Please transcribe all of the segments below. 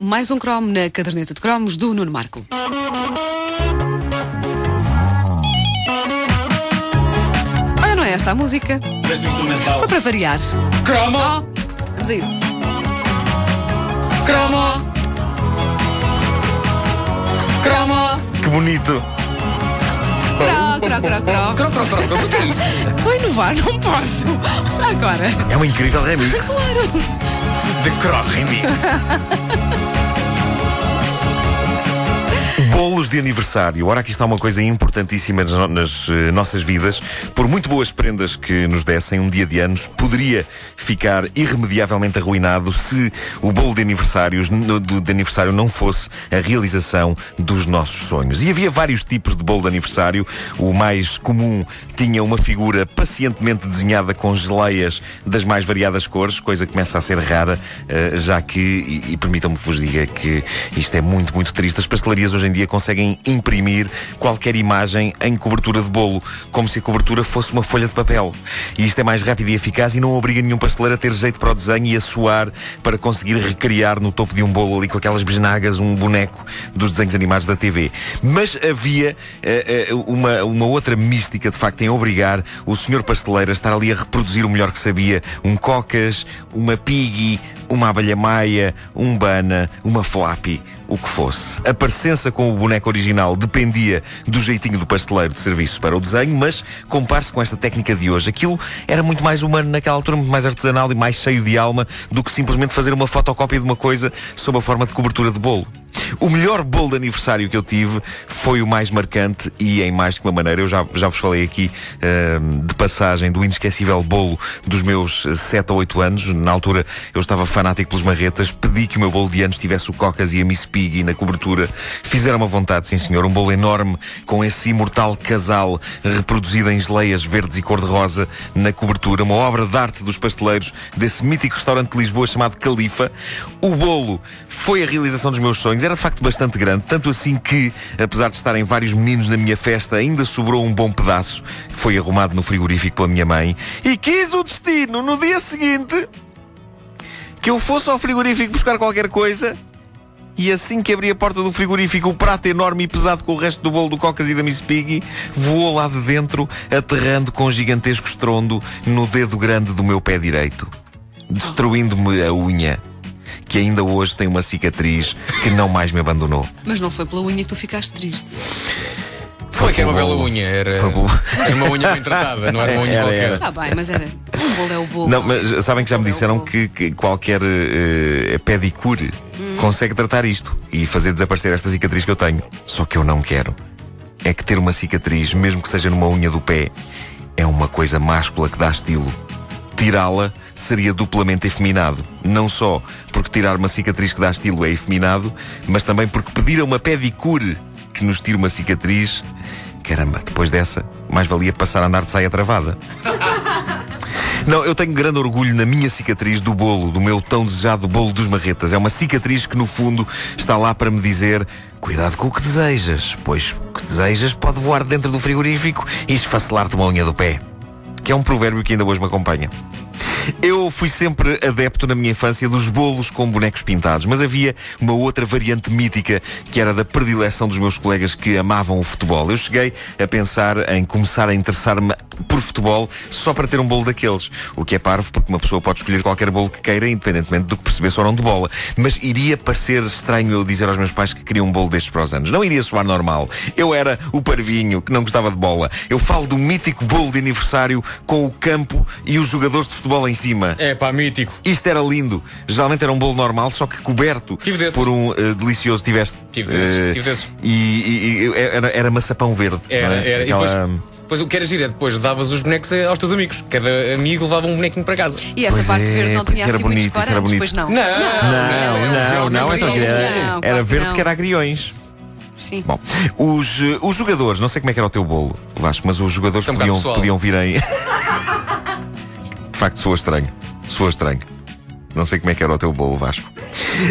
Mais um cromo na caderneta de cromos do Nuno Marco. Olha, não é esta a música? Mas no instrumental. Só para variar. Cromo! Oh, vamos a isso. Cromo! Cromo! Que bonito! Cro, cro, cro, cro. Cro, cro, cro, cro, o que é isso? Estou a inovar, não posso. Agora. É um incrível remix. The Cro Remix. Bolos de aniversário. Ora, aqui está uma coisa importantíssima nas, nas, eh, nossas vidas. Por muito boas prendas que nos dessem, um dia de anos poderia ficar irremediavelmente arruinado se o bolo de, aniversários, no- de aniversário não fosse a realização dos nossos sonhos. E havia vários tipos de bolo de aniversário. O mais comum tinha uma figura pacientemente desenhada com geleias das mais variadas cores, coisa que começa a ser rara, eh, já que, e, e permitam-me que vos diga que isto é muito, muito triste. As pastelarias hoje em dia conseguem imprimir qualquer imagem em cobertura de bolo, como se a cobertura fosse uma folha de papel. E isto é mais rápido e eficaz e não obriga nenhum pasteleiro a ter jeito para o desenho e a suar para conseguir recriar no topo de um bolo ali com aquelas besnagas um boneco dos desenhos animados da TV. Mas havia eh, eh, uma, uma outra mística, de facto, em obrigar o senhor pasteleiro a estar ali a reproduzir o melhor que sabia. Um cocas, uma piggy, uma abelha maia, um bana, uma flappy, o que fosse. A parecença com o boneco original dependia do jeitinho do pasteleiro de serviço para o desenho, mas compare-se com esta técnica de hoje. Aquilo era muito mais humano naquela altura, muito mais artesanal e mais cheio de alma do que simplesmente fazer uma fotocópia de uma coisa sob a forma de cobertura de bolo. O melhor bolo de aniversário que eu tive foi o mais marcante e em mais de uma maneira. Eu já, já vos falei aqui ahm, de passagem do inesquecível bolo dos meus 7 ou 8 anos. Na altura eu estava fanático pelos marretas, pedi que o meu bolo de anos tivesse o Cocas e a Miss Piggy na cobertura. Fizeram uma vontade, sim senhor, um bolo enorme com esse imortal casal reproduzido em geleias verdes e cor-de-rosa na cobertura. Uma obra de arte dos pasteleiros desse mítico restaurante de Lisboa chamado Califa. O bolo foi a realização dos meus sonhos. Era de facto bastante grande, tanto assim que, apesar de estarem vários meninos na minha festa, ainda sobrou um bom pedaço que foi arrumado no frigorífico pela minha mãe. E quis o destino no dia seguinte que eu fosse ao frigorífico buscar qualquer coisa. E assim que abri a porta do frigorífico, o prato enorme e pesado com o resto do bolo do Cocas e da Miss Piggy voou lá de dentro, aterrando com gigantesco estrondo no dedo grande do meu pé direito, destruindo-me a unha, que ainda hoje tem uma cicatriz que não mais me abandonou. Mas não foi pela unha que tu ficaste triste. Foi que era uma pelo bela unha. Era, era uma unha bem tratada, não era uma unha Era, qualquer. Está bem, mas era. O bolo é o bolo. Não, mas sabem que já me é disseram bolo. que, que qualquer eh, pedicure consegue tratar isto e fazer desaparecer esta cicatriz que eu tenho. Só que eu não quero. É que ter uma cicatriz, mesmo que seja numa unha do pé, é uma coisa máscula que dá estilo. Tirá-la seria duplamente efeminado. Não só porque tirar uma cicatriz que dá estilo é efeminado, mas também porque pedir a uma pedicure que nos tire uma cicatriz. Caramba, depois dessa, mais valia passar a andar de saia travada. Não, eu tenho grande orgulho na minha cicatriz do bolo, do meu tão desejado bolo dos marretas. É uma cicatriz que, no fundo, está lá para me dizer: cuidado com o que desejas, pois o que desejas pode voar dentro do frigorífico e esfacelar-te uma unha do pé. Que é um provérbio que ainda hoje me acompanha. Eu fui sempre adepto na minha infância dos bolos com bonecos pintados, mas havia uma outra variante mítica que era da predileção dos meus colegas que amavam o futebol. Eu cheguei a pensar em começar a interessar-me por futebol só para ter um bolo daqueles. O que é parvo, porque uma pessoa pode escolher qualquer bolo que queira, independentemente do que percebesse ou não de bola. Mas iria parecer estranho eu dizer aos meus pais que queria um bolo destes para os anos. Não iria soar normal. Eu era o parvinho que não gostava de bola. Eu falo do mítico bolo de aniversário com o campo e os jogadores de futebol em cima. É pá, mítico. Isto era lindo. Geralmente era um bolo normal, só que coberto por um eh, delicioso. Tiveste. Tive desses, eh, tive desses. E, e- e era, era maçapão verde. Era, não é? era. Aquela- E depois, depois o que era giro é depois davas os bonecos aos teus amigos. Cada amigo levava um bonequinho para casa. E essa Pois parte é, verde não pois tinha era assim muitos bonito, era corantes, bonito. pois não. Não, Não, não, não, então não, era, não, era claro que verde não. que era agriões. Sim. Bom, os, eh, os jogadores, não sei como é que era o teu bolo, Vasco, mas os jogadores é podiam, podiam vir em. De facto, soa estranho. Soa estranho. Não sei como é que era o teu bolo, Vasco.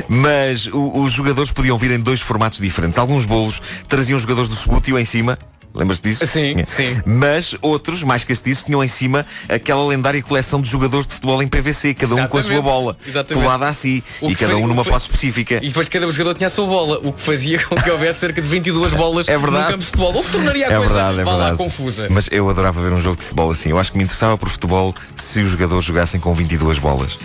Mas o- os jogadores podiam vir em dois formatos diferentes. Alguns bolos traziam jogadores do Subútil em cima, Lembras-te disso? Sim, Tinha. sim. Mas outros, mais castiços, tinham em cima aquela lendária coleção de jogadores de futebol em PVC, cada um com a sua bola, exatamente. colada a si, O e que cada um numa que posse específica. E depois cada jogador tinha a sua bola, o que fazia com que houvesse cerca de 22 bolas É verdade. no campo de futebol. O que tornaria a É coisa verdade, é vá lá verdade. confusa. Mas eu adorava ver um jogo de futebol assim. Eu acho que me interessava por futebol se os jogadores jogassem com 22 bolas.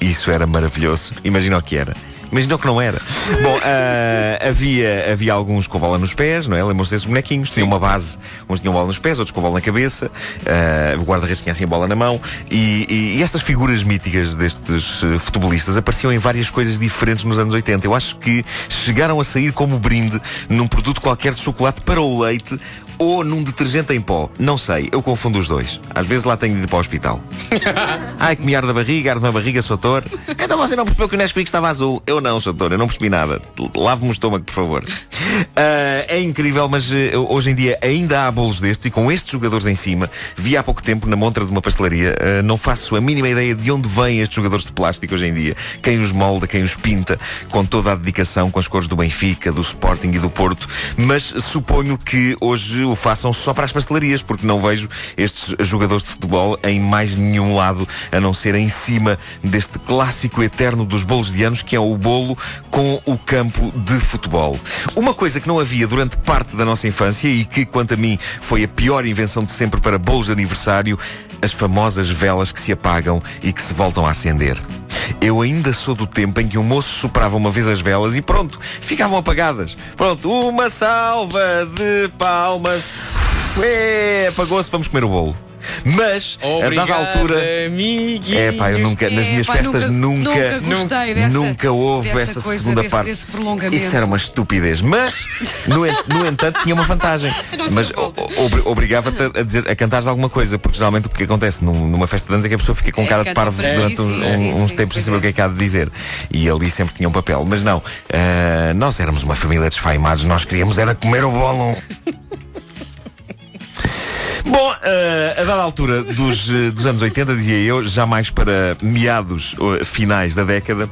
Isso era maravilhoso. Imagina o que era. Imagina o que não era. Bom, ah, havia, havia alguns com bola nos pés, não é? Lembram-se desses bonequinhos? Tinham uma base, uns tinham bola nos pés, outros com bola na cabeça. ah, o guarda-redes tinha assim a bola na mão. E, e- e estas figuras míticas destes eh, futebolistas apareciam em várias coisas diferentes nos anos 80. Eu acho que chegaram a sair como brinde num produto qualquer de chocolate para o leite ou num detergente em pó. Não sei, eu confundo os dois. Às vezes lá tenho de ir para o hospital. Ai, que me arde a barriga, arde-me a barriga, Soutor. Então você não percebeu que o Nesquik estava azul? Eu não, Soutor, eu não percebi nada. Lave-me o estômago, por favor. Ah, é incrível, mas eh, hoje em dia ainda há bolos destes e com estes jogadores em cima. Vi há pouco tempo na montra de uma pastelaria. ah, não faço a mínima ideia de onde vêm estes jogadores de plástico hoje em dia. Quem os molda, quem os pinta, com toda a dedicação, com as cores do Benfica, do Sporting e do Porto. Mas suponho que hoje o façam só para as pastelarias, porque não vejo estes jogadores de futebol em mais nenhum lado, a não ser em cima deste clássico eterno dos bolos de anos, que é o bolo com o campo de futebol. Uma coisa que não havia durante parte da nossa infância e que, quanto a mim, foi a pior invenção de sempre para bolos de aniversário, as famosas velas que se apagam e que se voltam a acender. Eu ainda sou do tempo em que um moço soprava uma vez as velas e pronto, ficavam apagadas. Pronto, uma salva de palmas. É, apagou-se, vamos comer o bolo. Mas, Obrigado, a dada altura. amiguinhos. É pá, eu nunca, nas É, minhas pá, festas nunca, nunca, nunca gostei dessa, nunca houve dessa essa coisa, segunda desse- parte. desse. Isso era uma estupidez. Mas, no, no entanto, tinha uma vantagem. Mas obrigava-te a, dizer, a cantares alguma coisa, porque geralmente o que acontece num- numa festa de anos é que a pessoa fica com É, cara de parvo durante sim, um- sim, uns sim, tempos sem saber é. o que é que há de dizer. E ali sempre tinha um papel. Mas não, ah, nós éramos uma família de desfaimados, nós queríamos era comer o bolo. Bom, eh, a dada altura dos, eh, dos anos 80, dizia eu, já mais para meados eh, finais da década,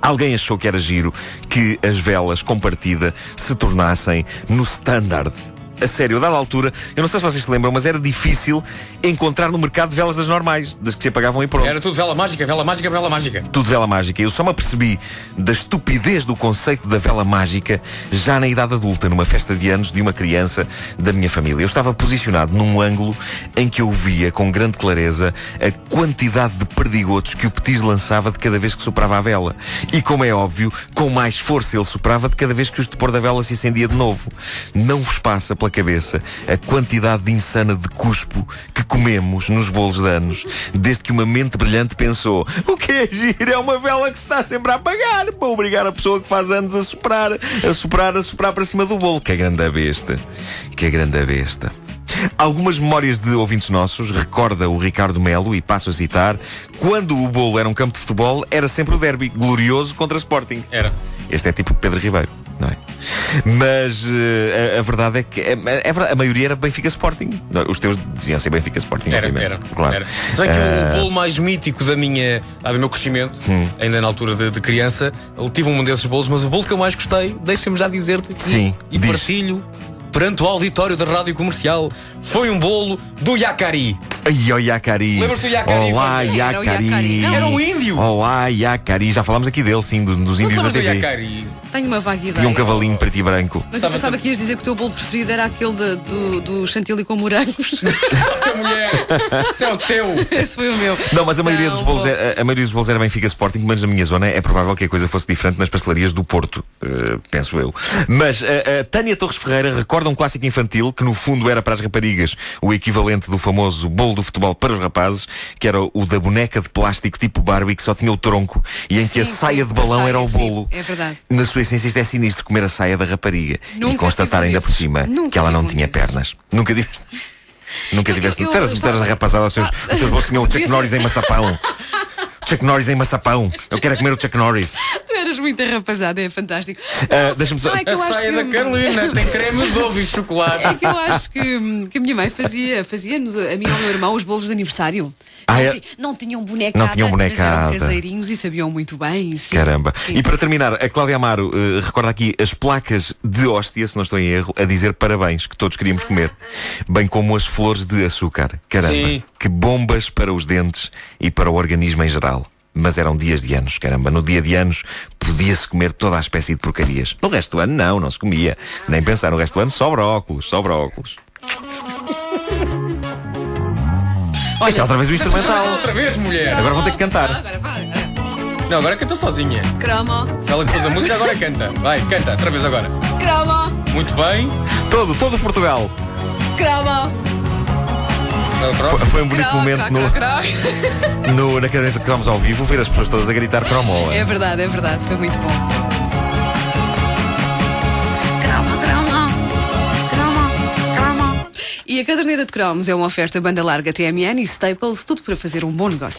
alguém achou que era giro que as velas com partida se tornassem no standard. A sério, a dada altura, eu não sei se vocês se lembram, mas era difícil encontrar no mercado velas das normais, das que se apagavam e pronto. Era tudo vela mágica, vela mágica, vela mágica. Tudo vela mágica. Eu só me apercebi da estupidez do conceito da vela mágica já na idade adulta, numa festa de anos de uma criança da minha família. Eu estava posicionado num ângulo em que eu via com grande clareza a quantidade de perdigotos que o Petis lançava de cada vez que soprava a vela. E como é óbvio, com mais força ele soprava de cada vez que o estupor da vela se acendia de novo. Não vos passa pela cabeça a quantidade de insana de cuspo que comemos nos bolos de anos, desde que uma mente brilhante pensou: o que é giro? É uma vela que se está sempre a apagar para obrigar a pessoa que faz anos a soprar, a soprar, a soprar para cima do bolo. Que é grande a besta. Que é grande a besta. Algumas memórias de ouvintes nossos recorda o Ricardo Melo, e passo a citar: quando o bolo era um campo de futebol, era sempre o derby, glorioso contra Sporting. Era. Este é tipo Pedro Ribeiro, não é? Mas eh, a, a verdade é que é, é verdade, a maioria era Benfica Sporting. Os teus diziam ser Benfica Sporting, Era, obviamente. era. Claro. era. Se bem que Ah, o bolo mais mítico da minha, ah, do meu crescimento, Hum. ainda na altura de, de criança, eu tive um desses bolos, mas o bolo que eu mais gostei, deixa-me já dizer-te que- Sim, e diz. partilho perante o auditório da rádio comercial, foi um bolo do Yacari. Ai, ó Yacari. Lembras-te do Yacari, Olá? Era Yacari. Não? Era um índio. Olá, Yacari. Já falámos aqui dele, sim, dos, dos Não índios da do TV. Yacari? Tenho uma vaga ideia. Tinha um cavalinho preto e branco. Mas eu pensava que ias dizer que o teu bolo preferido era aquele de- do, do chantilly com morangos. Tua mulher! Isso é o teu! Esse foi o meu. Não, mas a maioria, Tão dos bolos bom. é, a, a maioria dos bolos era Benfica Sporting, mas na minha zona é provável que a coisa fosse diferente nas pastelarias do Porto, eh, penso eu. Mas a, a Tânia Torres Ferreira recorda um clássico infantil que no fundo era para as raparigas o equivalente do famoso bolo do futebol para os rapazes, que era o da boneca de plástico tipo Barbie que só tinha o tronco e em que a Sim, saia sim, de balão a era o saia, sim, bolo. é verdade. Na sua essência isto é sinistro comer a saia da rapariga Nunca e constatar ainda por cima Nunca que ela não tinha desses. pernas. Nunca tiveste. Nunca tiveste. eras, estava- rapazada, os seus, os teus bolos tinham Norris em maçapão. Chuck Norris em maçapão. Eu quero é comer o Chuck Norris. Tu eras muito arrapazada, é fantástico. Ah, Deixa-me só. Não, é que A eu acho saia que- da Carolina tem creme de ovo e chocolate. É que eu acho que, que a minha mãe fazia, fazia-nos, a mim e ao meu irmão, os bolos de aniversário. Ah, não, é? não tinham bonecada. Não tinham Mas eram bonecada. caseirinhos e sabiam muito bem. sim. Caramba. Sim. E para terminar, a Cláudia Amaro eh, recorda aqui as placas de hóstia, se não estou em erro, a dizer parabéns, que todos queríamos comer. Bem como as flores de açúcar. Caramba. Sim. Que bombas para os dentes e para o organismo em geral. Mas eram dias de anos, caramba. No dia de anos podia-se comer toda a espécie de porcarias. No resto do ano, não, não se comia. Nem pensar, no resto do ano, só brócolos, só brócolos. Olha, Isto é outra vez o instrumental. Outra vez, mulher! Agora vou ter que cantar. Agora vai. Não, agora canta sozinha. Cromo, Ela que fez a música, agora canta. Vai, canta, outra vez agora. cromo, Muito bem. Todo, todo Portugal. cromo. Outra. Foi- Foi um bonito Cro, momento cro, no, cro, cro. no, na caderneta que vamos ao vivo, ver as pessoas todas a gritar cromola. É verdade, é verdade. Foi muito bom. A caderneta de cromos é uma oferta banda larga TMN e Staples, tudo para fazer um bom negócio.